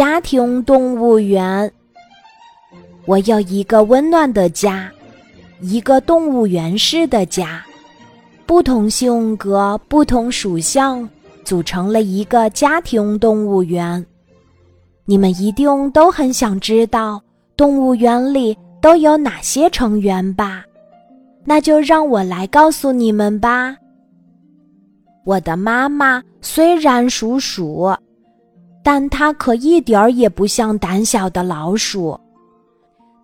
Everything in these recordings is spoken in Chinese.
家庭动物园。我有一个温暖的家，一个动物园式的家，不同性格、不同属相，组成了一个家庭动物园。你们一定都很想知道动物园里都有哪些成员吧？那就让我来告诉你们吧。我的妈妈虽然属鼠。但它可一点儿也不像胆小的老鼠，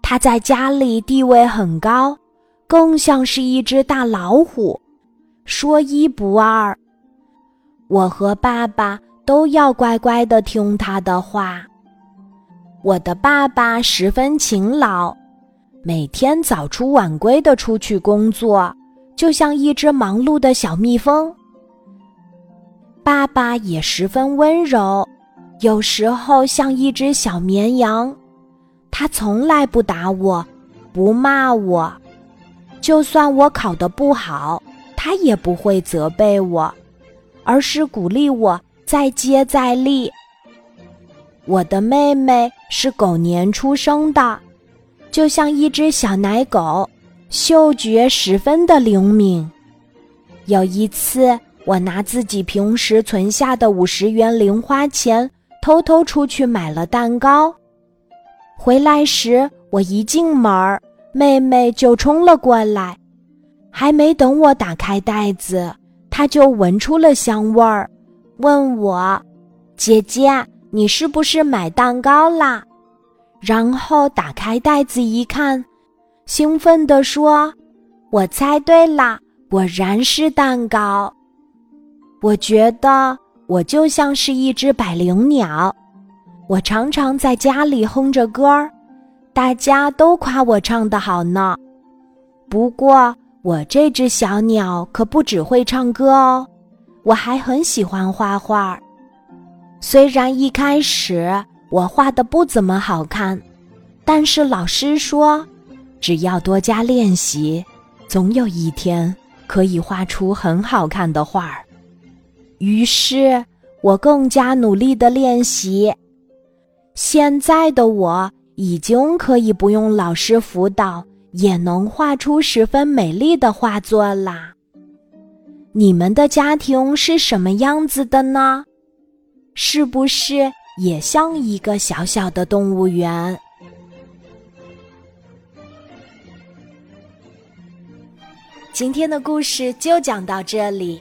它在家里地位很高，更像是一只大老虎，说一不二。我和爸爸都要乖乖的听他的话。我的爸爸十分勤劳，每天早出晚归的出去工作，就像一只忙碌的小蜜蜂。爸爸也十分温柔。有时候像一只小绵羊，它从来不打我，不骂我，就算我考得不好，它也不会责备我，而是鼓励我再接再厉。我的妹妹是狗年出生的，就像一只小奶狗，嗅觉十分的灵敏。有一次，我拿自己平时存下的五十元零花钱。偷偷出去买了蛋糕，回来时我一进门，妹妹就冲了过来，还没等我打开袋子，她就闻出了香味儿，问我：“姐姐，你是不是买蛋糕啦？”然后打开袋子一看，兴奋地说：“我猜对啦，果然是蛋糕。”我觉得。我就像是一只百灵鸟，我常常在家里哼着歌儿，大家都夸我唱得好呢。不过，我这只小鸟可不只会唱歌哦，我还很喜欢画画。虽然一开始我画的不怎么好看，但是老师说，只要多加练习，总有一天可以画出很好看的画儿。于是我更加努力的练习，现在的我已经可以不用老师辅导，也能画出十分美丽的画作啦。你们的家庭是什么样子的呢？是不是也像一个小小的动物园？今天的故事就讲到这里。